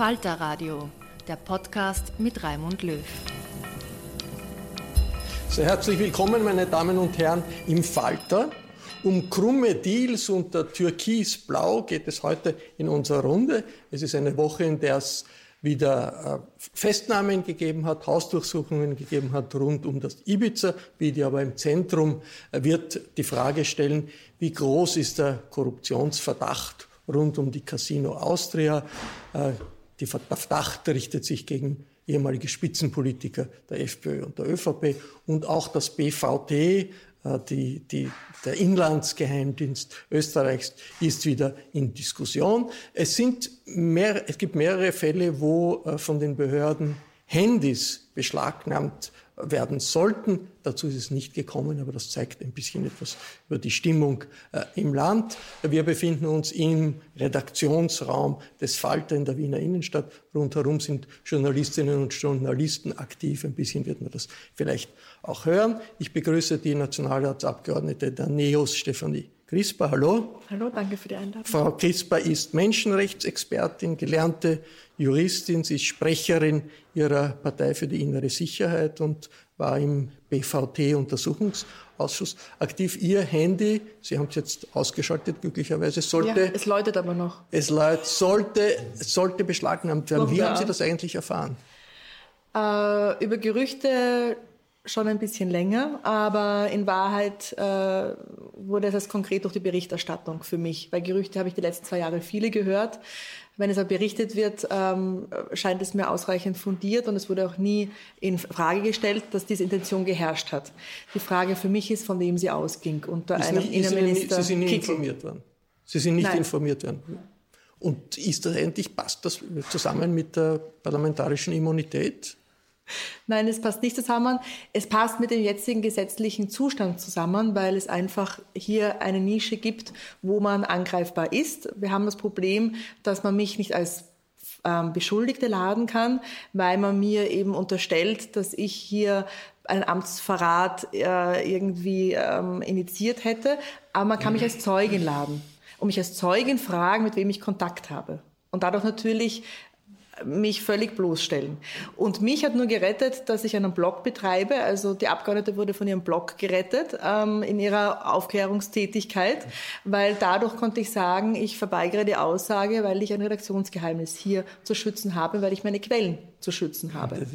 Falter Radio, der Podcast mit Raimund Löw. Sehr herzlich willkommen, meine Damen und Herren, im Falter. Um krumme Deals unter Türkisblau geht es heute in unserer Runde. Es ist eine Woche, in der es wieder äh, Festnahmen gegeben hat, Hausdurchsuchungen gegeben hat rund um das Ibiza-Video. Aber im Zentrum äh, wird die Frage stellen, wie groß ist der Korruptionsverdacht rund um die Casino Austria? Äh, der Verdacht richtet sich gegen ehemalige Spitzenpolitiker der FPÖ und der ÖVP und auch das BVT, die, die, der Inlandsgeheimdienst Österreichs ist wieder in Diskussion. Es, sind mehr, es gibt mehrere Fälle, wo von den Behörden Handys beschlagnahmt werden sollten. Dazu ist es nicht gekommen, aber das zeigt ein bisschen etwas über die Stimmung äh, im Land. Wir befinden uns im Redaktionsraum des Falter in der Wiener Innenstadt. Rundherum sind Journalistinnen und Journalisten aktiv. Ein bisschen wird man das vielleicht auch hören. Ich begrüße die Nationalratsabgeordnete der NEOS, Stefanie Crispa, hallo. Hallo, danke für die Einladung. Frau Crispa ist Menschenrechtsexpertin, gelernte Juristin, sie ist Sprecherin ihrer Partei für die innere Sicherheit und war im BVT-Untersuchungsausschuss aktiv. Ihr Handy, Sie haben es jetzt ausgeschaltet, glücklicherweise, sollte... Ja, es läutet aber noch. Es läutet, sollte, sollte beschlagnahmt werden. Wie haben Sie das eigentlich erfahren? Äh, über Gerüchte schon ein bisschen länger, aber in Wahrheit äh, wurde das konkret durch die Berichterstattung für mich. Weil Gerüchte habe ich die letzten zwei Jahre viele gehört. Wenn es aber berichtet wird, ähm, scheint es mir ausreichend fundiert und es wurde auch nie in Frage gestellt, dass diese Intention geherrscht hat. Die Frage für mich ist, von wem sie ausging. Unter ist einem nicht, Innenminister. Sie sind nicht Kickl. informiert worden. Sie sind nicht Nein. informiert worden. Und ist das endlich, passt das zusammen mit der parlamentarischen Immunität? Nein, es passt nicht zusammen. Es passt mit dem jetzigen gesetzlichen Zustand zusammen, weil es einfach hier eine Nische gibt, wo man angreifbar ist. Wir haben das Problem, dass man mich nicht als ähm, Beschuldigte laden kann, weil man mir eben unterstellt, dass ich hier einen Amtsverrat äh, irgendwie ähm, initiiert hätte. Aber man kann mich als Zeugin laden und mich als Zeugin fragen, mit wem ich Kontakt habe. Und dadurch natürlich mich völlig bloßstellen. Und mich hat nur gerettet, dass ich einen Blog betreibe. Also die Abgeordnete wurde von ihrem Blog gerettet ähm, in ihrer Aufklärungstätigkeit, weil dadurch konnte ich sagen, ich verweigere die Aussage, weil ich ein Redaktionsgeheimnis hier zu schützen habe, weil ich meine Quellen zu schützen habe.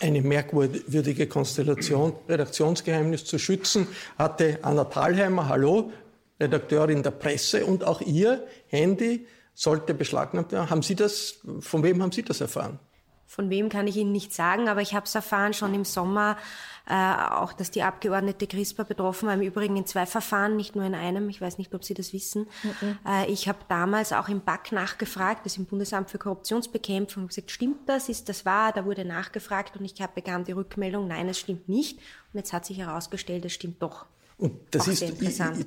Eine merkwürdige Konstellation. Redaktionsgeheimnis zu schützen hatte Anna Thalheimer, hallo, Redakteurin der Presse und auch ihr Handy sollte beschlagnahmt werden. Haben Sie das, von wem haben Sie das erfahren? Von wem kann ich Ihnen nicht sagen, aber ich habe es erfahren schon im Sommer, äh, auch dass die Abgeordnete CRISPR betroffen war, im Übrigen in zwei Verfahren, nicht nur in einem. Ich weiß nicht, ob Sie das wissen. Äh, ich habe damals auch im BAK nachgefragt, das ist im Bundesamt für Korruptionsbekämpfung, und gesagt, stimmt das, ist das wahr? Da wurde nachgefragt und ich hab, bekam die Rückmeldung, nein, es stimmt nicht. Und jetzt hat sich herausgestellt, es stimmt doch. Und das Auch ist,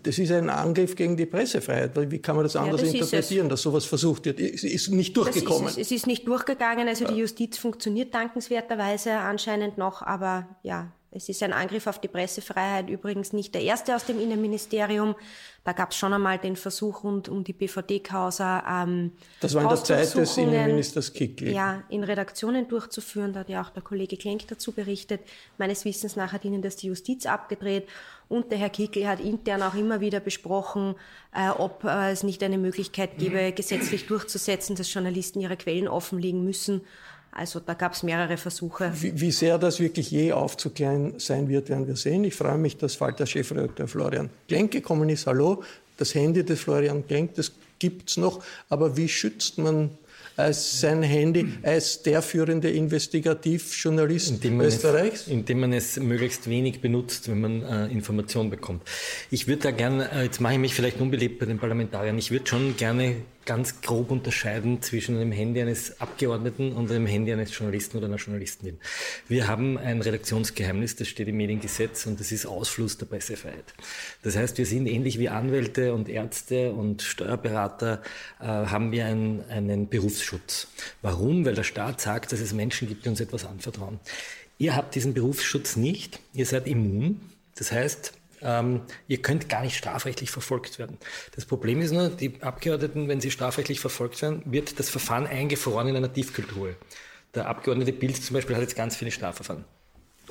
das ist ein Angriff gegen die Pressefreiheit. Weil Wie kann man das anders das ist interpretieren, dass sowas versucht wird? Es ist nicht Das durchgekommen. ist, es. es ist nicht durchgegangen, also die Justiz funktioniert dankenswerterweise anscheinend noch, aber ja, es ist ein Angriff auf die Pressefreiheit, übrigens nicht der erste aus dem Innenministerium. Da gab es schon einmal den Versuch rund um die BVD-Causa. Ähm, Das war in der Zeit des Innenministers Kickl. Ja, in Redaktionen durchzuführen. Da hat ja auch der Kollege Klenk dazu berichtet. Meines Wissens nach hat ihnen das die Justiz abgedreht. Und der Herr Kickl hat intern auch immer wieder besprochen, äh, ob äh, es nicht eine Möglichkeit gäbe, gesetzlich durchzusetzen, dass Journalisten ihre Quellen offenlegen müssen. Also da gab es mehrere Versuche. Wie, wie sehr das wirklich je aufzuklären sein wird, werden wir sehen. Ich freue mich, dass Falter-Chefredakteur Florian Klenk gekommen ist. Hallo, das Handy des Florian Klenk, das gibt's noch. Aber wie schützt man als sein Handy als der führende Investigativjournalist indem Österreichs? Es, indem man es möglichst wenig benutzt, wenn man äh, Informationen bekommt. Ich würde da gerne, äh, jetzt mache ich mich vielleicht unbeliebt bei den Parlamentariern, ich würde schon gerne ganz grob unterscheiden zwischen einem Handy eines Abgeordneten und einem Handy eines Journalisten oder einer Journalistin. Wir haben ein Redaktionsgeheimnis, das steht im Mediengesetz und das ist Ausfluss der Pressefreiheit. Das heißt, wir sind ähnlich wie Anwälte und Ärzte und Steuerberater, äh, haben wir ein, einen Berufsschutz. Warum? Weil der Staat sagt, dass es Menschen gibt, die uns etwas anvertrauen. Ihr habt diesen Berufsschutz nicht, ihr seid immun. Das heißt, ähm, ihr könnt gar nicht strafrechtlich verfolgt werden. Das Problem ist nur, die Abgeordneten, wenn sie strafrechtlich verfolgt werden, wird das Verfahren eingefroren in einer Tiefkultur. Der Abgeordnete Bild zum Beispiel hat jetzt ganz viele Strafverfahren.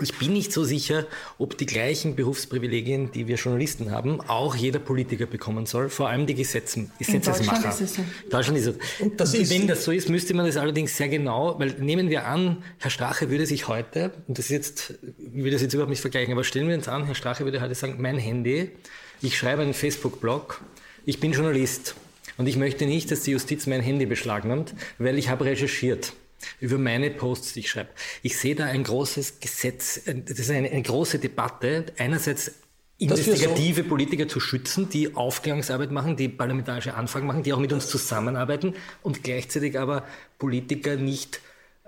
Ich bin nicht so sicher, ob die gleichen Berufsprivilegien, die wir Journalisten haben, auch jeder Politiker bekommen soll, vor allem die Gesetzen, Gesetzesmacher. In Deutschland ist es so. Deutschland ist es. Und das ist Wenn das so ist, müsste man das allerdings sehr genau, weil nehmen wir an, Herr Strache würde sich heute, und das ist jetzt, ich will das jetzt überhaupt nicht vergleichen, aber stellen wir uns an, Herr Strache würde heute sagen, mein Handy, ich schreibe einen Facebook-Blog, ich bin Journalist und ich möchte nicht, dass die Justiz mein Handy beschlagnahmt, weil ich habe recherchiert über meine Posts, die ich schreibe. Ich sehe da ein großes Gesetz, äh, das ist eine, eine große Debatte. Einerseits investigative so Politiker zu schützen, die Aufklärungsarbeit machen, die parlamentarische Anfragen machen, die auch mit uns zusammenarbeiten und gleichzeitig aber Politiker nicht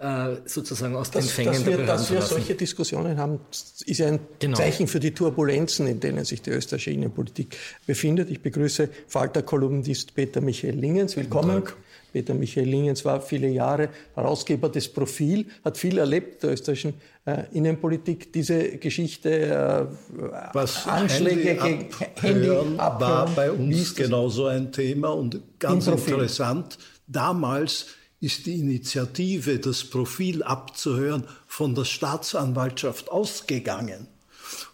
äh, sozusagen aus das, den Fängen dass wir, der Dass wir solche Diskussionen haben, ist ein genau. Zeichen für die Turbulenzen, in denen sich die österreichische Innenpolitik befindet. Ich begrüße Falter-Kolumnist Peter Michael Lingens. Willkommen. Peter Michael Lingens war viele Jahre Herausgeber des Profil, hat viel erlebt der österreichischen äh, Innenpolitik. Diese Geschichte, äh, Was Anschläge gegen Handy abhören, war bei uns genauso ein Thema und ganz interessant. Damals ist die Initiative, das Profil abzuhören, von der Staatsanwaltschaft ausgegangen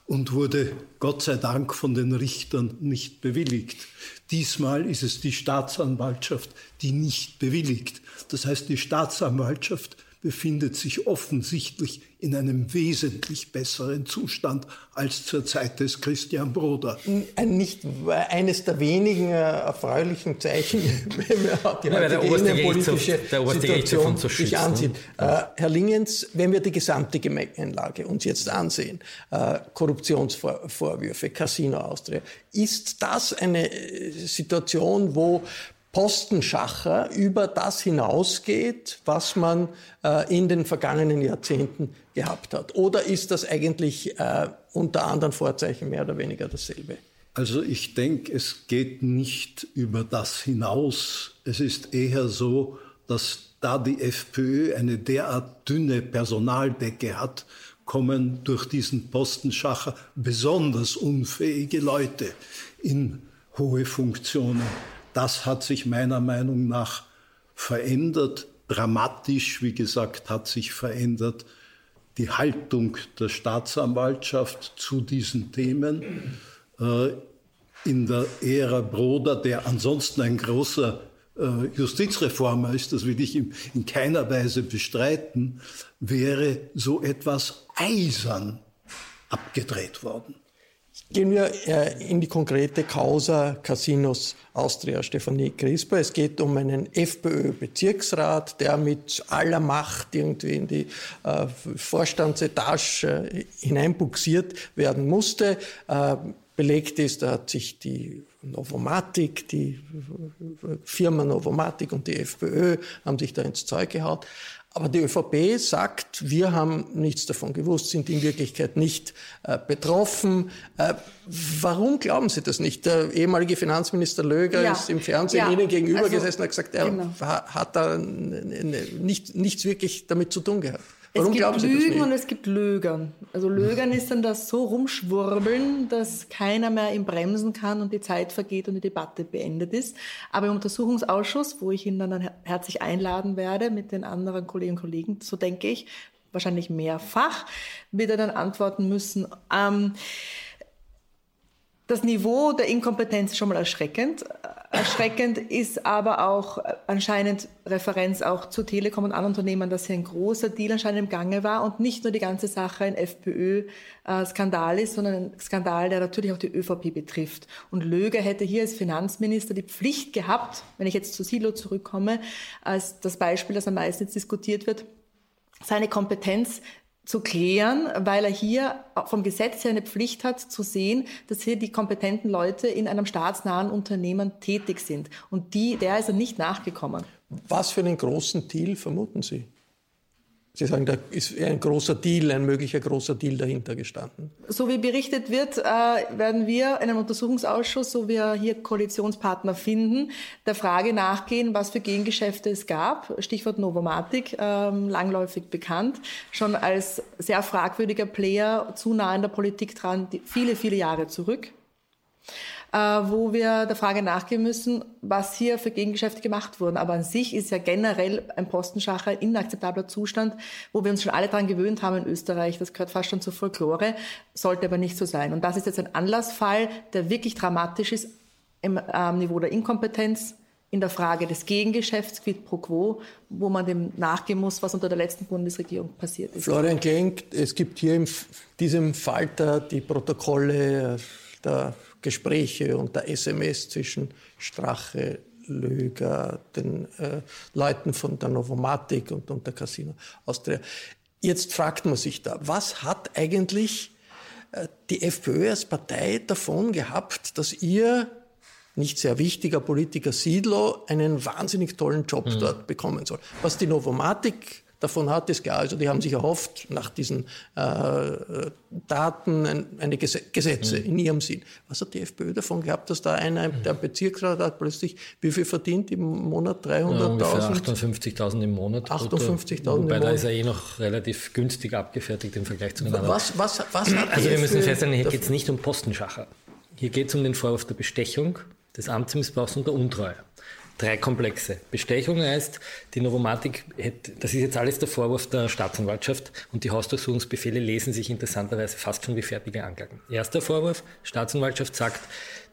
und wurde Gott sei Dank von den Richtern nicht bewilligt. Diesmal ist es die Staatsanwaltschaft, die nicht bewilligt. Das heißt, die Staatsanwaltschaft befindet sich offensichtlich in einem wesentlich besseren Zustand als zur Zeit des Christian Broder. Ein nicht eines der wenigen äh, erfreulichen Zeichen, wenn man die ja, heutige innenpolitische Situation sich ansieht. Ne? Äh, Herr Lingens, wenn wir die gesamte Gemengelage uns jetzt ansehen, äh, Korruptionsvorwürfe, Casino Austria, ist das eine äh, Situation, wo Postenschacher über das hinausgeht, was man äh, in den vergangenen Jahrzehnten gehabt hat? Oder ist das eigentlich äh, unter anderen Vorzeichen mehr oder weniger dasselbe? Also ich denke, es geht nicht über das hinaus. Es ist eher so, dass da die FPÖ eine derart dünne Personaldecke hat, kommen durch diesen Postenschacher besonders unfähige Leute in hohe Funktionen. Das hat sich meiner Meinung nach verändert. Dramatisch, wie gesagt, hat sich verändert die Haltung der Staatsanwaltschaft zu diesen Themen. Äh, in der Ära Broder, der ansonsten ein großer äh, Justizreformer ist, das will ich in, in keiner Weise bestreiten, wäre so etwas eisern abgedreht worden. Gehen wir äh, in die konkrete Causa Casinos Austria, Stefanie Crisper. Es geht um einen FPÖ-Bezirksrat, der mit aller Macht irgendwie in die äh, Vorstandsetage äh, hineinbuxiert werden musste. Belegt ist, da hat sich die Novomatic, die Firma Novomatic und die FPÖ haben sich da ins Zeug gehaut. Aber die ÖVP sagt, wir haben nichts davon gewusst, sind in Wirklichkeit nicht äh, betroffen. Äh, warum glauben Sie das nicht? Der ehemalige Finanzminister Löger ja. ist im Fernsehen ja. Ihnen gegenüber also, gesessen und hat gesagt, er genau. hat da nicht, nichts wirklich damit zu tun gehabt. Warum es gibt Lügen und es gibt Lögern. Also Lögern ist dann das so rumschwurbeln, dass keiner mehr ihn bremsen kann und die Zeit vergeht und die Debatte beendet ist. Aber im Untersuchungsausschuss, wo ich ihn dann herzlich einladen werde mit den anderen Kolleginnen und Kollegen, so denke ich, wahrscheinlich mehrfach, wird er dann antworten müssen. Ähm, das Niveau der Inkompetenz ist schon mal erschreckend. Erschreckend ist aber auch anscheinend Referenz auch zu Telekom und anderen Unternehmen, dass hier ein großer Deal anscheinend im Gange war und nicht nur die ganze Sache ein FPÖ-Skandal ist, sondern ein Skandal, der natürlich auch die ÖVP betrifft. Und Löger hätte hier als Finanzminister die Pflicht gehabt, wenn ich jetzt zu Silo zurückkomme, als das Beispiel, das am meisten jetzt diskutiert wird, seine Kompetenz zu klären, weil er hier vom Gesetz her eine Pflicht hat zu sehen, dass hier die kompetenten Leute in einem staatsnahen Unternehmen tätig sind. Und die, der ist er nicht nachgekommen. Was für einen großen Deal vermuten Sie? Sie sagen, da ist ein großer Deal, ein möglicher großer Deal dahinter gestanden. So wie berichtet wird, äh, werden wir in einem Untersuchungsausschuss, so wir hier Koalitionspartner finden, der Frage nachgehen, was für Gegengeschäfte es gab. Stichwort Novomatic, ähm, langläufig bekannt, schon als sehr fragwürdiger Player, zu nah in der Politik dran, viele, viele Jahre zurück. Äh, wo wir der Frage nachgehen müssen, was hier für Gegengeschäfte gemacht wurden. Aber an sich ist ja generell ein Postenschacher ein inakzeptabler Zustand, wo wir uns schon alle daran gewöhnt haben in Österreich. Das gehört fast schon zur Folklore, sollte aber nicht so sein. Und das ist jetzt ein Anlassfall, der wirklich dramatisch ist im ähm, Niveau der Inkompetenz, in der Frage des Gegengeschäfts, quid pro quo, wo man dem nachgehen muss, was unter der letzten Bundesregierung passiert ist. Florian Klenk, es gibt hier in diesem Falter die Protokolle der Gespräche und der SMS zwischen Strache, Löger, den äh, Leuten von der Novomatic und, und der Casino Austria. Jetzt fragt man sich da, was hat eigentlich äh, die FPÖ als Partei davon gehabt, dass ihr nicht sehr wichtiger Politiker Siedlow einen wahnsinnig tollen Job mhm. dort bekommen soll. Was die Novomatic davon hat, ist klar. Also die haben sich erhofft, nach diesen äh, Daten ein, eine Ges Gesetze mhm. in ihrem Sinn. Was hat die FPÖ davon gehabt, dass da einer, der Bezirksrat hat, plötzlich, wie viel verdient im Monat? 300.000? Ja, 58.000 im Monat. 58.000 Wobei da ist er eh noch relativ günstig abgefertigt im Vergleich zu den anderen. Was, was, was hat also wir müssen feststellen, hier geht es nicht um Postenschacher. Hier geht es um den Vorwurf der Bestechung, des Amtsmissbrauchs und der Untreue drei Komplexe. Bestechung heißt, die Novomatik, das ist jetzt alles der Vorwurf der Staatsanwaltschaft und die Hausdurchsuchungsbefehle lesen sich interessanterweise fast schon wie fertige Anklagen. Erster Vorwurf, Staatsanwaltschaft sagt,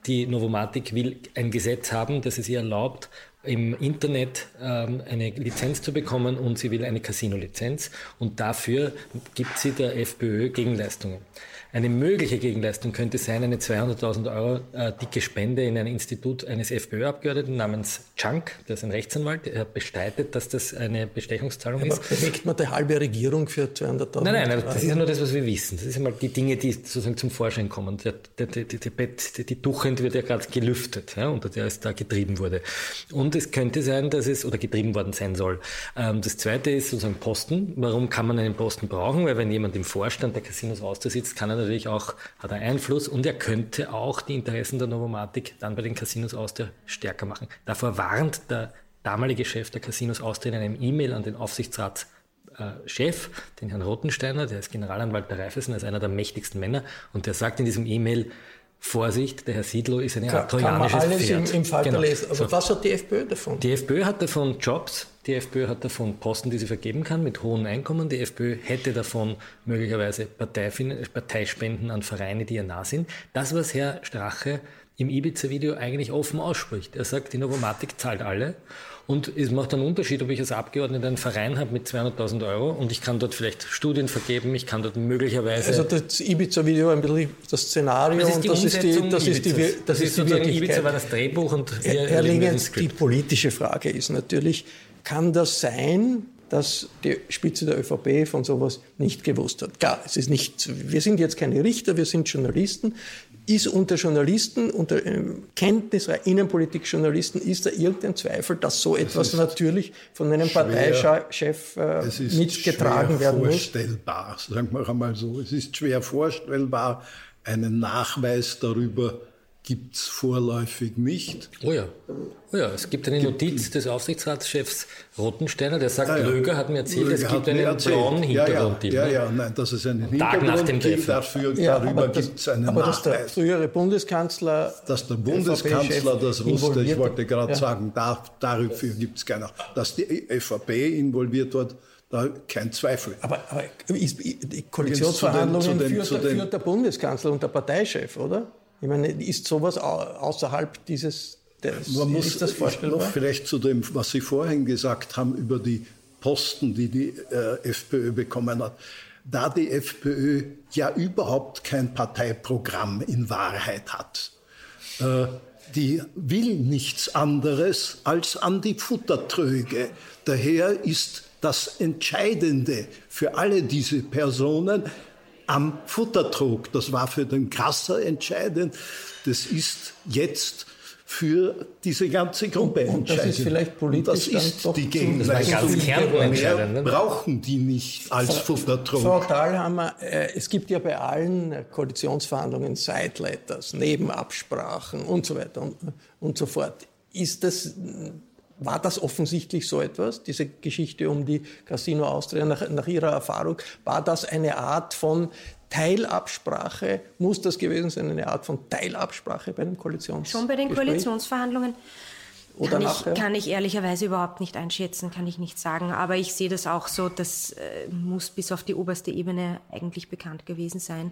die Novomatik will ein Gesetz haben, das es ihr erlaubt, im Internet ähm, eine Lizenz zu bekommen und sie will eine Casino-Lizenz und dafür gibt sie der FPÖ Gegenleistungen. Eine mögliche Gegenleistung könnte sein, eine 200.000 Euro äh, dicke Spende in ein Institut eines FPÖ-Abgeordneten namens Chunk, der ist ein Rechtsanwalt, er bestreitet, dass das eine Bestechungszahlung Aber ist. Bewegt man die halbe Regierung für 200.000 Nein, nein, das ist ja nur das, was wir wissen. Das sind mal die Dinge, die sozusagen zum Vorschein kommen. Der, der, der, die, die, die Duchend wird ja gerade gelüftet, ja, unter der es da getrieben wurde. Und es könnte sein, dass es, oder getrieben worden sein soll. Ähm, das zweite ist sozusagen Posten. Warum kann man einen Posten brauchen? Weil wenn jemand im Vorstand der Casinos Austria sitzt, kann er natürlich auch, hat er Einfluss und er könnte auch die Interessen der Novomatik dann bei den Casinos Austria stärker machen. Davor warnt der damalige Chef der Casinos Austria in einem E-Mail an den Aufsichtsratschef, den Herrn Rottensteiner, der ist Generalanwalt der Raiffeisen, er ist einer der mächtigsten Männer, und der sagt in diesem E-Mail, Vorsicht, der Herr Siedlow ist eine Art trojanisches kann man alles Pferd. Im, im Falter genau. lesen. Aber so. was hat die FPÖ davon? Die FPÖ hat davon Jobs, die FPÖ hat davon Posten, die sie vergeben kann mit hohen Einkommen. Die FPÖ hätte davon möglicherweise Parteispenden an Vereine, die ihr nah sind. Das, was Herr Strache im Ibiza-Video eigentlich offen ausspricht. Er sagt, die Novomatik zahlt alle und es macht einen Unterschied, ob ich als Abgeordneter einen Verein habe mit 200.000 Euro und ich kann dort vielleicht Studien vergeben, ich kann dort möglicherweise... Also das Ibiza-Video ein bisschen das Szenario das ist die und das ist die, das ist die, das, das ist die Wirklichkeit. Ibiza war das Drehbuch und Herr, Herr Lingens, die politische Frage ist natürlich, kann das sein, dass die Spitze der ÖVP von sowas nicht gewusst hat. Klar, es ist nicht, wir sind jetzt keine Richter, wir sind Journalisten ist unter Journalisten, unter äh, Kenntnis Innenpolitik-Journalisten, ist da irgendein Zweifel, dass so etwas natürlich von einem schwer, Parteichef äh, mitgetragen werden muss? Es ist schwer vorstellbar, sagen wir einmal so. Es ist schwer vorstellbar, einen Nachweis darüber gibt es vorläufig nicht. Oh ja. oh ja, es gibt eine gibt, Notiz des Aufsichtsratschefs Rottensteiner, der sagt, ah, ja. Löger hat mir erzählt, Löger es gibt einen erzählt. blauen Hintergrund. Ja, ja, ja, ja, nein, dass es einen Hintergrund nach dem gibt, dafür, ja, darüber gibt es einen aber Nachweis. Aber dass der frühere Bundeskanzler... Dass der Bundeskanzler das wusste, ich wollte gerade ja. sagen, da, dafür gibt es keiner. Dass die ÖVP involviert wird, da kein Zweifel. Aber, aber ist, die Koalitionsverhandlungen führt, den, führt der Bundeskanzler und der Parteichef, oder? Ich meine, ist sowas außerhalb dieses Das, Man muss das vorstellbar? Noch vielleicht zu dem, was Sie vorhin gesagt haben über die Posten, die die äh, FPÖ bekommen hat. Da die FPÖ ja überhaupt kein Parteiprogramm in Wahrheit hat. Äh, die will nichts anderes als an die Futtertröge. Daher ist das Entscheidende für alle diese Personen am Futtertrog. Das war für den Krasser entscheidend. Das ist jetzt für diese ganze Gruppe und, und das ist vielleicht politisch und das ist die Gegenleistung. Mehr ne? brauchen die nicht als Futtertrog. Frau Dahlhammer, äh, es gibt ja bei allen Koalitionsverhandlungen Sideletters, Nebenabsprachen und so weiter und, und so fort. Ist das war das offensichtlich so etwas, diese Geschichte um die Casino Austria nach, nach Ihrer Erfahrung? War das eine Art von Teilabsprache? Muss das gewesen sein, eine Art von Teilabsprache bei den Koalitionsverhandlungen? Schon bei den Koalitionsverhandlungen. Kann ich, kann ich, ehrlicherweise überhaupt nicht einschätzen, kann ich nicht sagen. Aber ich sehe das auch so, das äh, muss bis auf die oberste Ebene eigentlich bekannt gewesen sein.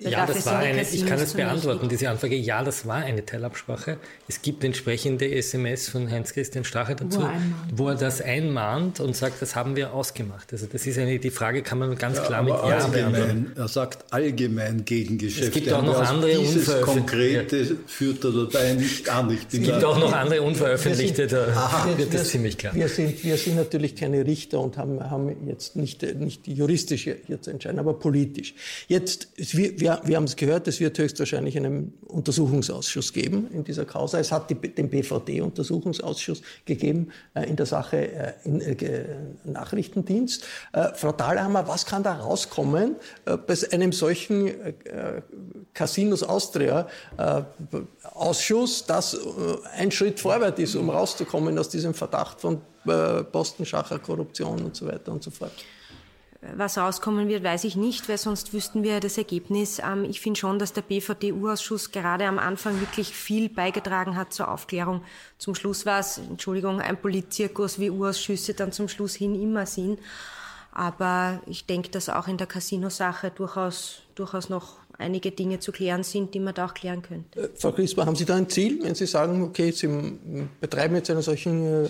Ja, das war eine, ich kann es beantworten, diese Anfrage. Ja, das war eine Teilabsprache. Es gibt entsprechende SMS von Heinz-Christian Strache dazu, wo er, wo er, das einmahnt und sagt, das haben wir ausgemacht. Also das ist eine, die Frage kann man ganz ja, klar mit Ja beantworten. Er sagt allgemein gegen Geschäfte. Es gibt auch noch andere Dieses konkrete führt er dabei nicht an. Es gibt auch noch andere unveröffentlichte, da wird das ziemlich klar. Wir sind, wir sind natürlich keine Richter und haben, haben jetzt nicht, nicht juristisch hier zu entscheiden, aber politisch. Jetzt, wir, wir, wir haben es gehört, es wird höchstwahrscheinlich einen Untersuchungsausschuss geben in dieser Causa. Es hat die, den BVD-Untersuchungsausschuss gegeben äh, in der Sache äh, in, äh, Nachrichtendienst. Äh, Frau Dahlhammer, was kann da rauskommen äh, bei einem solchen äh, Casinos Austria Ausschuss, das ein Schritt vorwärts ist, um rauszukommen aus diesem Verdacht von Postenschacher, Korruption und so weiter und so fort? Was rauskommen wird, weiß ich nicht, weil sonst wüssten wir das Ergebnis. Ähm, ich finde schon, dass der BVD-U-Ausschuss gerade am Anfang wirklich viel beigetragen hat zur Aufklärung. Zum Schluss war es, Entschuldigung, ein Politzirkus, wie U-Ausschüsse dann zum Schluss hin immer sind. Aber ich denke, dass auch in der Casino-Sache durchaus, durchaus noch einige Dinge zu klären sind, die man da auch klären könnte. Äh, Frau Crisper, haben Sie da ein Ziel, wenn Sie sagen, okay, Sie betreiben jetzt einen solchen äh,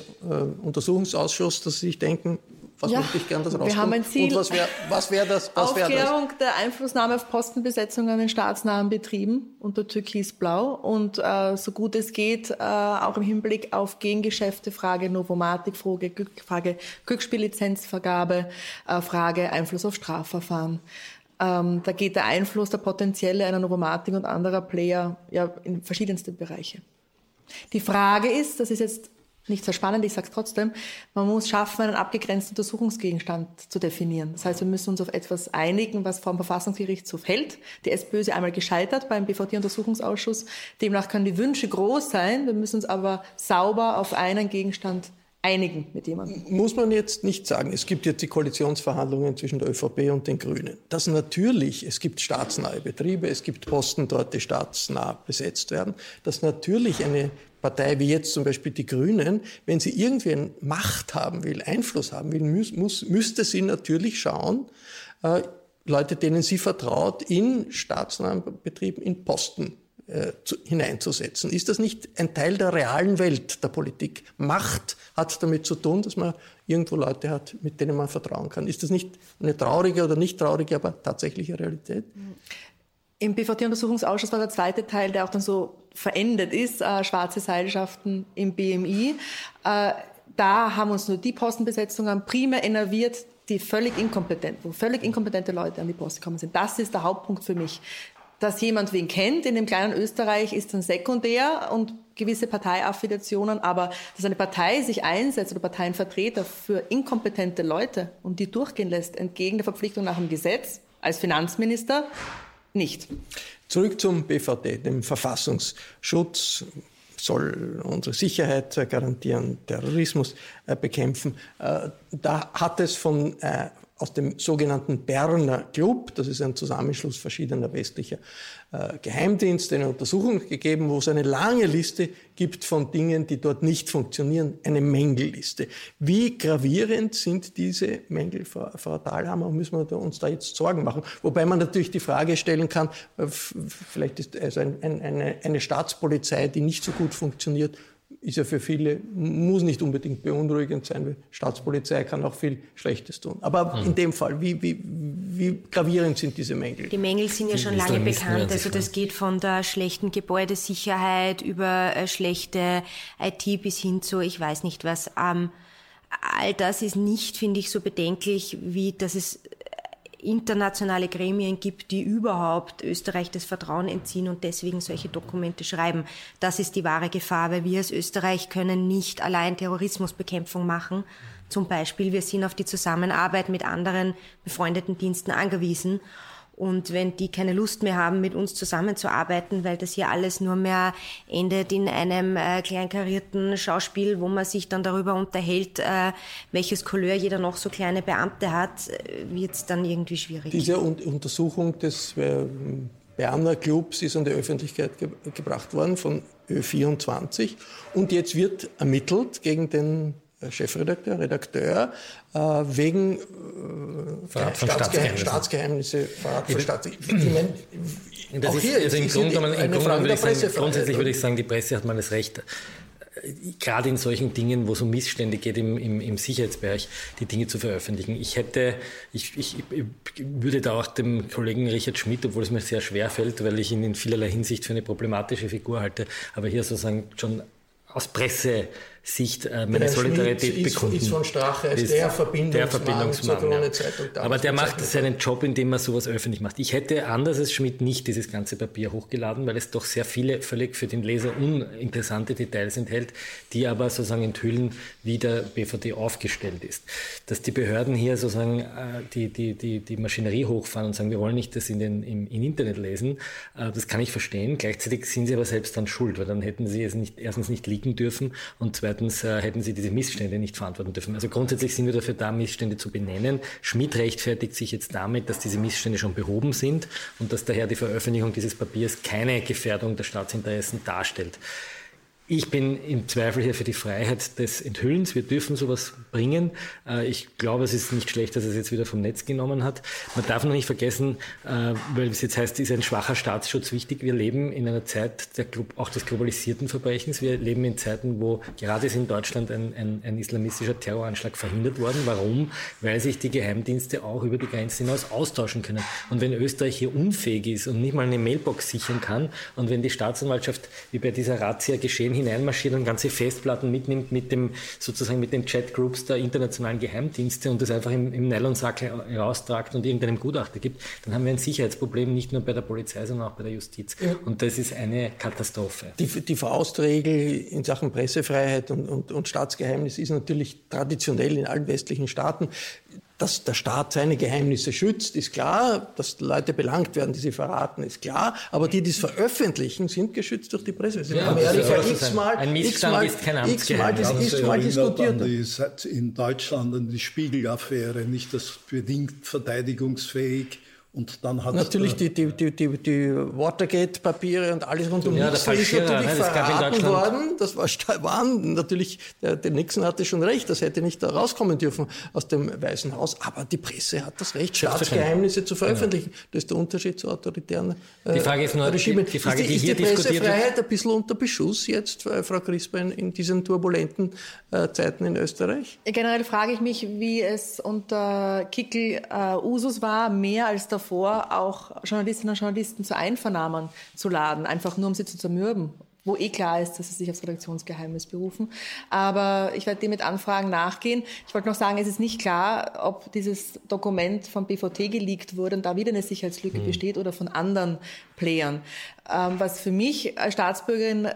Untersuchungsausschuss, dass Sie sich denken, was ja, möchte ich gern, dass rauskommt? Wir haben ein Ziel. Und was wäre was wär das? Was Aufklärung das? der Einflussnahme auf Postenbesetzung an den staatsnahen Betrieben unter Türkis-Blau und äh, so gut es geht, äh, auch im Hinblick auf Gengeschäfte, Frage Novomatik, Frage, Frage Glücksspiellizenzvergabe, äh, Frage Einfluss auf Strafverfahren. Ähm, da geht der Einfluss, der potenzielle einer Novomatik und anderer Player ja in verschiedenste Bereiche. Die Frage ist, das ist jetzt nicht so spannend, ich sage es trotzdem, man muss schaffen, einen abgegrenzten Untersuchungsgegenstand zu definieren. Das heißt, wir müssen uns auf etwas einigen, was vom Verfassungsgerichtshof hält. Die SPÖ ist einmal gescheitert beim BVT-Untersuchungsausschuss. Demnach können die Wünsche groß sein, wir müssen uns aber sauber auf einen Gegenstand einigen mit jemandem. Muss man jetzt nicht sagen, es gibt jetzt die Koalitionsverhandlungen zwischen der ÖVP und den Grünen. Dass natürlich, es gibt staatsnahe Betriebe, es gibt Posten dort, die staatsnah besetzt werden, dass natürlich eine Partei wie jetzt zum Beispiel die Grünen, wenn sie irgendwie Macht haben will, Einfluss haben will, muss, muss, müsste sie natürlich schauen, äh, Leute, denen sie vertraut, in staatsnahen Betrieben, in Posten äh, zu, hineinzusetzen. Ist das nicht ein Teil der realen Welt der Politik? Macht hat damit zu tun, dass man irgendwo Leute hat, mit denen man vertrauen kann. Ist das nicht eine traurige oder nicht traurige, aber tatsächliche Realität? Im BVT-Untersuchungsausschuss war der zweite Teil, der auch dann so verendet ist, äh, schwarze Seilschaften im BMI. Äh, da haben uns nur die Postenbesetzungen primär innerviert, die völlig inkompetent, wo völlig inkompetente Leute an die Post gekommen sind. Das ist der Hauptpunkt für mich. Dass jemand wen kennt in dem kleinen Österreich ist dann sekundär und gewisse Parteiaffiliationen, aber dass eine Partei sich einsetzt oder Parteienvertreter für inkompetente Leute und die durchgehen lässt, entgegen der Verpflichtung nach dem Gesetz als Finanzminister, nicht. Zurück zum BVD, dem Verfassungsschutz soll unsere Sicherheit garantieren, Terrorismus äh, bekämpfen. Äh, da hat es von äh, aus dem sogenannten Berner Club, das ist ein Zusammenschluss verschiedener westlicher äh, Geheimdienste, eine Untersuchung gegeben, wo es eine lange Liste gibt von Dingen, die dort nicht funktionieren, eine Mängelliste. Wie gravierend sind diese Mängel, Frau, Dahlhammer, müssen wir uns da jetzt Sorgen machen? Wobei man natürlich die Frage stellen kann, äh, vielleicht ist also ein, ein, eine, eine Staatspolizei, die nicht so gut funktioniert, ist ja für viele, muss nicht unbedingt beunruhigend sein, weil Staatspolizei kann auch viel Schlechtes tun. Aber mhm. in dem Fall, wie, wie, wie gravierend sind diese Mängel? Die Mängel sind ja schon lange bekannt. Also das geht von der schlechten Gebäudesicherheit über äh, schlechte IT bis hin zu, ich weiß nicht was. Ähm, all das ist nicht, finde ich, so bedenklich, wie dass es internationale Gremien gibt, die überhaupt Österreich das Vertrauen entziehen und deswegen solche Dokumente schreiben. Das ist die wahre Gefahr, weil wir als Österreich können nicht allein Terrorismusbekämpfung machen. Zum Beispiel, wir sind auf die Zusammenarbeit mit anderen befreundeten Diensten angewiesen. Und wenn die keine Lust mehr haben, mit uns zusammenzuarbeiten, weil das hier alles nur mehr endet in einem äh, kleinkarierten Schauspiel, wo man sich dann darüber unterhält, äh, welches Couleur jeder noch so kleine Beamte hat, äh, wird es dann irgendwie schwierig. Diese Un Untersuchung des äh, Berner Clubs ist an die Öffentlichkeit ge gebracht worden von Ö24 und jetzt wird ermittelt gegen den Chefredakteur, Redakteur, äh, wegen äh, Verrat von Staatsgeheimnisse. Staatsgeheimnisse, Verrat von Staatsgeheimnissen. Das ist, also im Grunde im Grunde würde ich sagen, grundsätzlich würde ich sagen, die Presse hat mal das Recht, gerade in solchen Dingen, wo es um Missstände geht im, im, im Sicherheitsbereich, die Dinge zu veröffentlichen. Ich hätte, ich, ich, ich, würde da auch dem Kollegen Richard Schmidt, obwohl es mir sehr schwer fällt, weil ich ihn in vielerlei Hinsicht für eine problematische Figur halte, aber hier sozusagen schon aus Presse Sicht äh, meine Solidarität ist, bekunden. Ist von Strache als der Verbindungsmann, der Verbindungsmann ja. Zeitung, Aber der macht seinen Job, indem er sowas öffentlich macht. Ich hätte anders als Schmidt nicht dieses ganze Papier hochgeladen, weil es doch sehr viele völlig für den Leser uninteressante Details enthält, die aber sozusagen enthüllen, wie der BVD aufgestellt ist. Dass die Behörden hier sozusagen äh, die, die, die, die Maschinerie hochfahren und sagen, wir wollen nicht das in den, im, im Internet lesen, äh, das kann ich verstehen. Gleichzeitig sind sie aber selbst dann schuld, weil dann hätten sie es nicht, erstens nicht liegen dürfen und zweitens zweitens äh, hätten sie diese Missstände nicht verantworten dürfen. Also grundsätzlich sind wir dafür da, Missstände zu benennen. Schmidt rechtfertigt sich jetzt damit, dass diese Missstände schon behoben sind und dass daher die Veröffentlichung dieses Papiers keine Gefährdung der Staatsinteressen darstellt. Ich bin im Zweifel hier für die Freiheit des Enthüllens. Wir dürfen sowas bringen. Äh, ich glaube, es ist nicht schlecht, dass es jetzt wieder vom Netz genommen hat. Man darf noch nicht vergessen, äh, weil es jetzt heißt, ist ein schwacher Staatsschutz wichtig. Wir leben in einer Zeit der, auch des globalisierten Verbrechens. Wir leben in Zeiten, wo gerade ist in Deutschland ein, ein, ein islamistischer Terroranschlag verhindert worden. Warum? Weil sich die Geheimdienste auch über die Grenzen hinaus austauschen können. Und wenn Österreich hier unfähig ist und nicht mal eine Mailbox sichern kann und wenn die Staatsanwaltschaft wie bei dieser Razzia geschehen hineinmarschiert und ganze Festplatten mitnimmt mit dem, sozusagen mit den Chatgroups der internationalen Geheimdienste und das einfach im, im Nylonsack heraustragt und irgendeinem Gutachter gibt, dann haben wir ein Sicherheitsproblem nicht nur bei der Polizei, sondern auch bei der Justiz. Ja. Und das ist eine Katastrophe. Die, die Faustregel in Sachen Pressefreiheit und, und, und Staatsgeheimnis ist natürlich traditionell in allen westlichen Staaten dass der Staat seine Geheimnisse schützt, ist klar. Dass Leute belangt werden, die sie verraten, ist klar. Aber die, die es veröffentlichen, sind geschützt durch die Presse. Sie ja, haben Amerika x-mal, ein Missstand ist kein Amtsgeheimnis. X-mal diskutiert. Die, in Deutschland an die Spiegelaffäre, nicht das bedingt verteidigungsfähig und dann hat Natürlich die, die, die, die, die Watergate-Papiere und alles rund um ja, Nixon ist natürlich ne, verraten worden. Das war, waren natürlich, der, der Nixon hatte schon recht, das hätte nicht da rauskommen dürfen aus dem Weißen Haus. Aber die Presse hat das Recht, Staatsgeheimnisse zu veröffentlichen. Genau. Das ist der Unterschied zu autoritären äh, die Frage ist nur, Regime. Die, die Frage, ist die, die, hier ist die Pressefreiheit ein bisschen unter Beschuss jetzt, äh, Frau Crisper, in, in diesen turbulenten äh, Zeiten in Österreich? Generell frage ich mich, wie es unter Kickel äh, Usus war, mehr als der davor, auch Journalistinnen und Journalisten zu Einvernahmen zu laden, einfach nur um sie zu zermürben wo eh klar ist, dass sie sich aufs Redaktionsgeheimnis berufen. Aber ich werde dem mit Anfragen nachgehen. Ich wollte noch sagen, es ist nicht klar, ob dieses Dokument vom BVT geleakt wurde und da wieder eine Sicherheitslücke mhm. besteht oder von anderen Playern. Ähm, was für mich als Staatsbürgerin äh,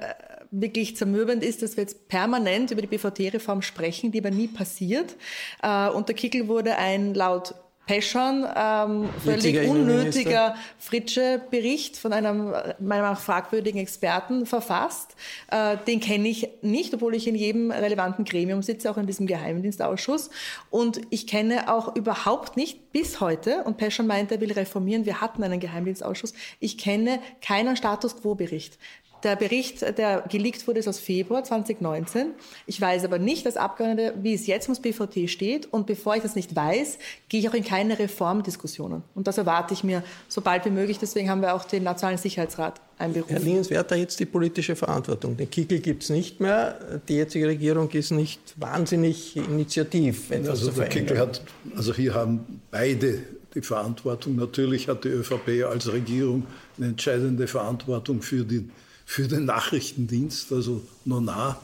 wirklich zermürbend ist, dass wir jetzt permanent über die BVT-Reform sprechen, die aber nie passiert. Äh, unter Kickel wurde ein laut Peschon, ähm, völlig unnötiger Fritsche-Bericht von einem meiner Meinung nach fragwürdigen Experten verfasst. Äh, den kenne ich nicht, obwohl ich in jedem relevanten Gremium sitze, auch in diesem Geheimdienstausschuss. Und ich kenne auch überhaupt nicht bis heute, und Peschon meint, er will reformieren, wir hatten einen Geheimdienstausschuss, ich kenne keinen Status Quo-Bericht. Der Bericht, der geleakt wurde, ist aus Februar 2019. Ich weiß aber nicht als Abgeordnete, wie es jetzt ums BVT steht. Und bevor ich das nicht weiß, gehe ich auch in keine Reformdiskussionen. Und das erwarte ich mir so bald wie möglich. Deswegen haben wir auch den Nationalen Sicherheitsrat einberufen. Herr Lingens, wer hat da jetzt die politische Verantwortung? Den Kickel gibt es nicht mehr. Die jetzige Regierung ist nicht wahnsinnig initiativ. Also der Kickel hat, also hier haben beide die Verantwortung. Natürlich hat die ÖVP als Regierung eine entscheidende Verantwortung für die für den Nachrichtendienst, also Nona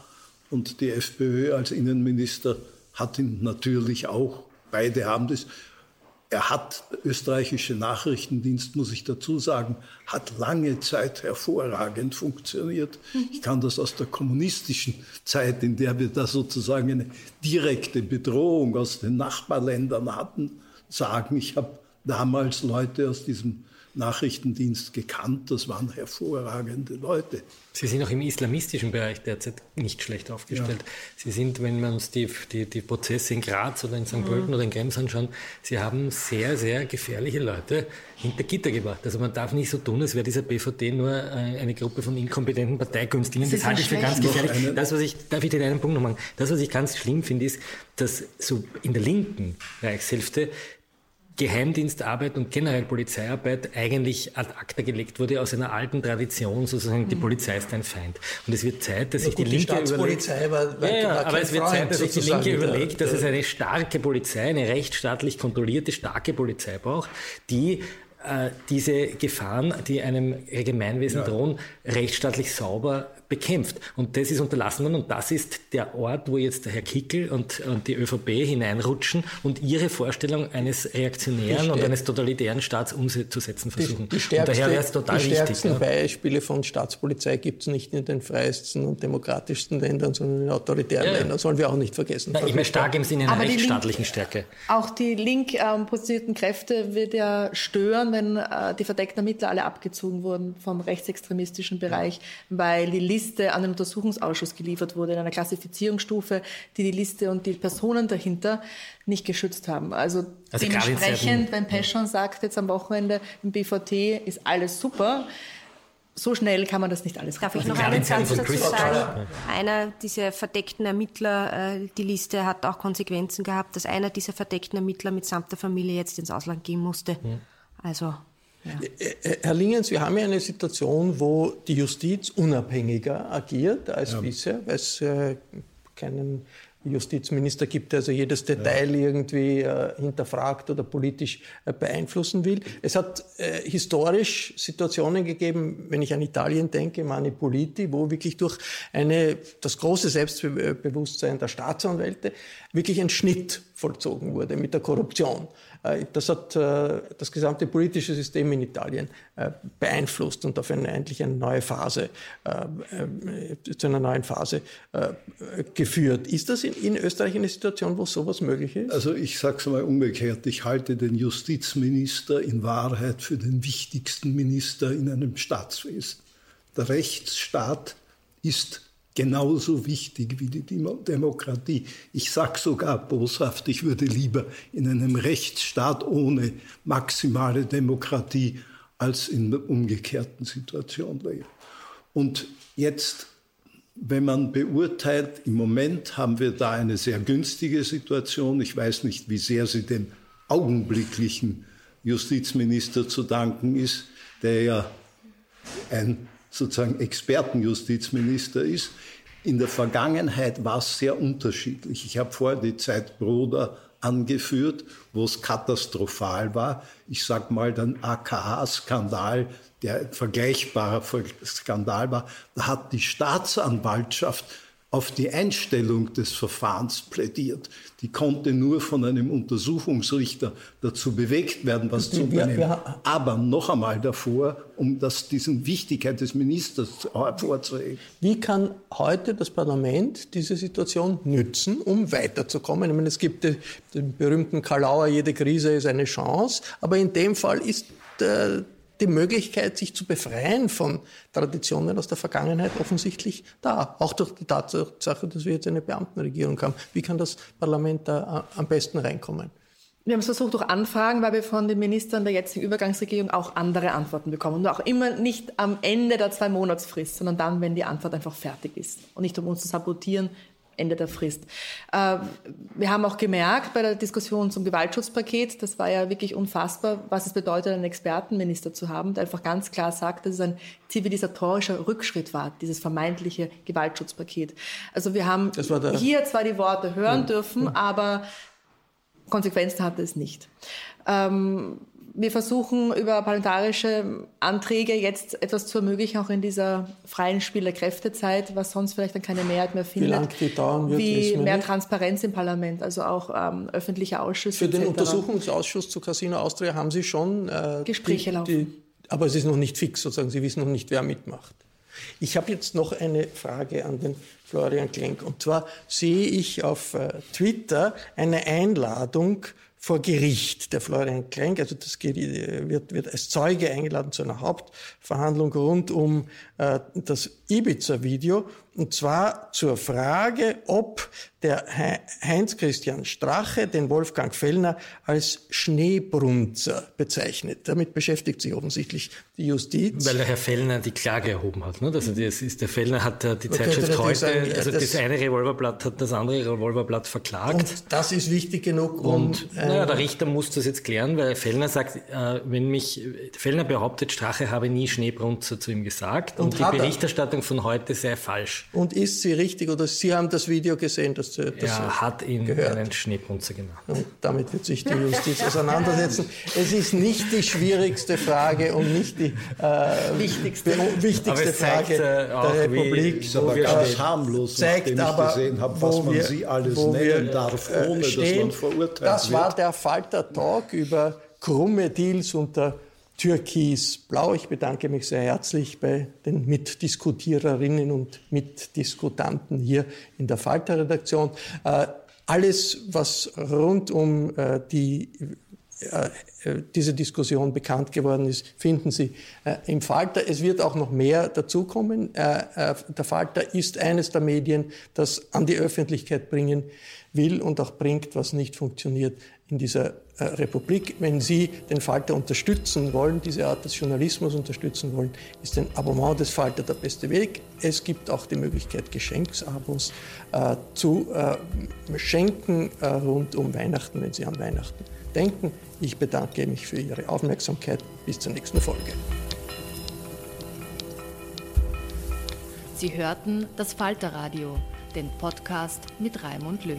und die FPÖ als Innenminister hat ihn natürlich auch. Beide haben das. Er hat, österreichische Nachrichtendienst, muss ich dazu sagen, hat lange Zeit hervorragend funktioniert. Ich kann das aus der kommunistischen Zeit, in der wir da sozusagen eine direkte Bedrohung aus den Nachbarländern hatten, sagen. Ich habe damals Leute aus diesem Nachrichtendienst gekannt. Das waren hervorragende Leute. Sie sind auch im islamistischen Bereich derzeit nicht schlecht aufgestellt. Ja. Sie sind, wenn wir uns die, die, die Prozesse in Graz oder in St. Pölten mhm. oder in Krems anschauen, Sie haben sehr, sehr gefährliche Leute hinter Gitter gebracht. Also man darf nicht so tun, als wäre dieser BVD nur äh, eine Gruppe von inkompetenten Parteigünstlingen. Das halte ich für ganz gefährlich. Das, was ich, darf ich den einen Punkt noch machen? Das, was ich ganz schlimm finde, ist, dass so in der linken Reichshälfte Geheimdienstarbeit und generell Polizeiarbeit eigentlich ad acta gelegt wurde aus einer alten Tradition, sozusagen die mhm. Polizei ist ein Feind. Und es wird Zeit, dass ja, sich gut, die Linke die überlegt, war, war, ja, ja, aber es wird Zeit, dass sich die Linke überlegt, dass es eine starke Polizei, eine rechtsstaatlich kontrollierte, starke Polizei braucht, die äh, diese Gefahren, die einem Gemeinwesen ja. drohen, rechtsstaatlich sauber bekämpft. Und das ist unterlassen worden und das ist der Ort, wo jetzt der Herr Kickel und, und die ÖVP hineinrutschen und ihre Vorstellung eines reaktionären und eines totalitären Staats umzusetzen versuchen. Die, die stärkste, und daher wäre es total die stärksten wichtig, Beispiele von Staatspolizei gibt es nicht in den freiesten und demokratischsten Ländern, sondern in autoritären ja. Ländern. Sollen wir auch nicht vergessen. Nein, ich meine stark im Sinne einer rechtsstaatlichen Stärke. Auch die link ähm, positionierten Kräfte wird ja stören, wenn äh, die verdeckten Ermittler alle abgezogen wurden vom rechtsextremistischen Bereich, weil die Liste an den Untersuchungsausschuss geliefert wurde in einer Klassifizierungsstufe, die die Liste und die Personen dahinter nicht geschützt haben. Also, also dementsprechend, wenn Peschon sagt jetzt am Wochenende im BVT ist alles super, so schnell kann man das nicht alles Darf ich noch einen Satz dazu sagen? Einer dieser verdeckten Ermittler, äh, die Liste hat auch Konsequenzen gehabt, dass einer dieser verdeckten Ermittler mitsamt der Familie jetzt ins Ausland gehen musste. Also ja. Äh, äh, Herr Lingens, wir haben ja eine Situation, wo die Justiz unabhängiger agiert als ja. bisher, weil es äh, keinen Justizminister gibt, der also jedes Detail ja. irgendwie äh, hinterfragt oder politisch äh, beeinflussen will. Es hat äh, historisch Situationen gegeben, wenn ich an Italien denke, Manipuliti, wo wirklich durch eine, das große Selbstbewusstsein der Staatsanwälte wirklich ein Schnitt vollzogen wurde mit der Korruption. Äh, das hat äh, das gesamte politische System in Italien äh, beeinflusst und auf eine, eigentlich eine neue Phase, zu einer neuen Phase geführt. Ist das in, in Österreich eine Situation, wo sowas möglich ist? Also ich sage es mal umgekehrt. Ich halte den Justizminister in Wahrheit für den wichtigsten Minister in einem Staatswesen. Der Rechtsstaat ist genauso wichtig wie die Demokratie. Ich sage sogar boshaft, ich würde lieber in einem Rechtsstaat ohne maximale Demokratie als in der umgekehrten Situation leben. Und jetzt, wenn man beurteilt, im Moment haben wir da eine sehr günstige Situation. Ich weiß nicht, wie sehr sie dem augenblicklichen Justizminister zu danken ist, der ja ein sozusagen Expertenjustizminister ist. In der Vergangenheit war es sehr unterschiedlich. Ich habe vorher die Zeit Broder angeführt, wo es katastrophal war. Ich sage mal den AKA-Skandal, der ein vergleichbarer Skandal war. Da hat die Staatsanwaltschaft auf die Einstellung des Verfahrens plädiert. Die konnte nur von einem Untersuchungsrichter dazu bewegt werden, was zu unternehmen. Aber noch einmal davor, um das, diesen Wichtigkeit des Ministers hervorzuheben. Wie kann heute das Parlament diese Situation nützen, um weiterzukommen? Ich meine, es gibt den berühmten Kalauer, jede Krise ist eine Chance, aber in dem Fall ist äh, die Möglichkeit, sich zu befreien von Traditionen aus der Vergangenheit offensichtlich da. Auch durch die Tatsache, dass wir jetzt eine Beamtenregierung haben. Wie kann das Parlament da am besten reinkommen? Wir haben es versucht durch Anfragen, weil wir von den Ministern der jetzigen Übergangsregierung auch andere Antworten bekommen. Und auch immer nicht am Ende der zwei Monatsfrist, sondern dann, wenn die Antwort einfach fertig ist. Und nicht um uns zu sabotieren, Ende der Frist. Äh, wir haben auch gemerkt bei der Diskussion zum Gewaltschutzpaket, das war ja wirklich unfassbar, was es bedeutet, einen Expertenminister zu haben, der einfach ganz klar sagt, dass es ein zivilisatorischer Rückschritt war, dieses vermeintliche Gewaltschutzpaket. Also wir haben hier zwar die Worte hören ja. dürfen, aber Konsequenzen hatte es nicht. Ähm, wir versuchen über parlamentarische Anträge jetzt etwas zu ermöglichen, auch in dieser freien Spiel der Kräftezeit, was sonst vielleicht dann keine Mehrheit mehr findet. Wie lange die dauern wird, Wie mehr nicht. Transparenz im Parlament, also auch ähm, öffentliche Ausschüsse. Für den Untersuchungsausschuss zu Casino Austria haben Sie schon äh, Gespräche die, laufen. Die, aber es ist noch nicht fix, sozusagen. Sie wissen noch nicht, wer mitmacht. Ich habe jetzt noch eine Frage an den Florian Klenk. Und zwar sehe ich auf äh, Twitter eine Einladung vor Gericht. Der Florian Klenk, also das wird, wird als Zeuge eingeladen zu einer Hauptverhandlung rund um äh, das Ibiza-Video. Und zwar zur Frage, ob der Heinz-Christian Strache den Wolfgang Fellner als Schneebrunzer bezeichnet. Damit beschäftigt sich offensichtlich die Justiz. Weil der Herr Fellner die Klage erhoben hat. Ne? Also das ist, der Fellner hat die Zeitschrift heute, also das, das, eine Revolverblatt hat das andere Revolverblatt verklagt. Und das ist wichtig genug, um... Und äh, naja, der Richter muss das jetzt klären, weil Fellner sagt, äh, wenn mich, Fellner behauptet, Strache habe nie Schneebrunzer zu ihm gesagt und, und die Berichterstattung von heute sei falsch. Und ist sie richtig oder Sie haben das Video gesehen, das, das Er hat ihn gehört. einen Schneepunzer gemacht. Und damit wird sich die Justiz auseinandersetzen. Es ist nicht die schwierigste Frage und nicht die äh, wichtigste, wichtigste Frage äh, der Republik. Ist aber ganz harmlos, zeigt ich aber, gesehen habe, was man wir, sie alles nennen wir, darf, äh, ohne stehen. dass man verurteilt Das war der Falter-Talk über krumme Deals unter Türkis-Blau. Ich bedanke mich sehr herzlich bei den Mitdiskutiererinnen und Mitdiskutanten hier in der Falter-Redaktion. Äh, alles, was rund um äh, die äh, diese Diskussion bekannt geworden ist, finden Sie im Falter. Es wird auch noch mehr dazukommen. Der Falter ist eines der Medien, das an die Öffentlichkeit bringen will und auch bringt, was nicht funktioniert in dieser Republik. Wenn Sie den Falter unterstützen wollen, diese Art des Journalismus unterstützen wollen, ist ein Abonnement des Falter der beste Weg. Es gibt auch die Möglichkeit, Geschenksabos äh, zu äh, schenken äh, rund um Weihnachten, wenn Sie an Weihnachten denken. Ich bedanke mich für Ihre Aufmerksamkeit. Bis zur nächsten Folge. Sie hörten das Falterradio, den Podcast mit Raimund Löw.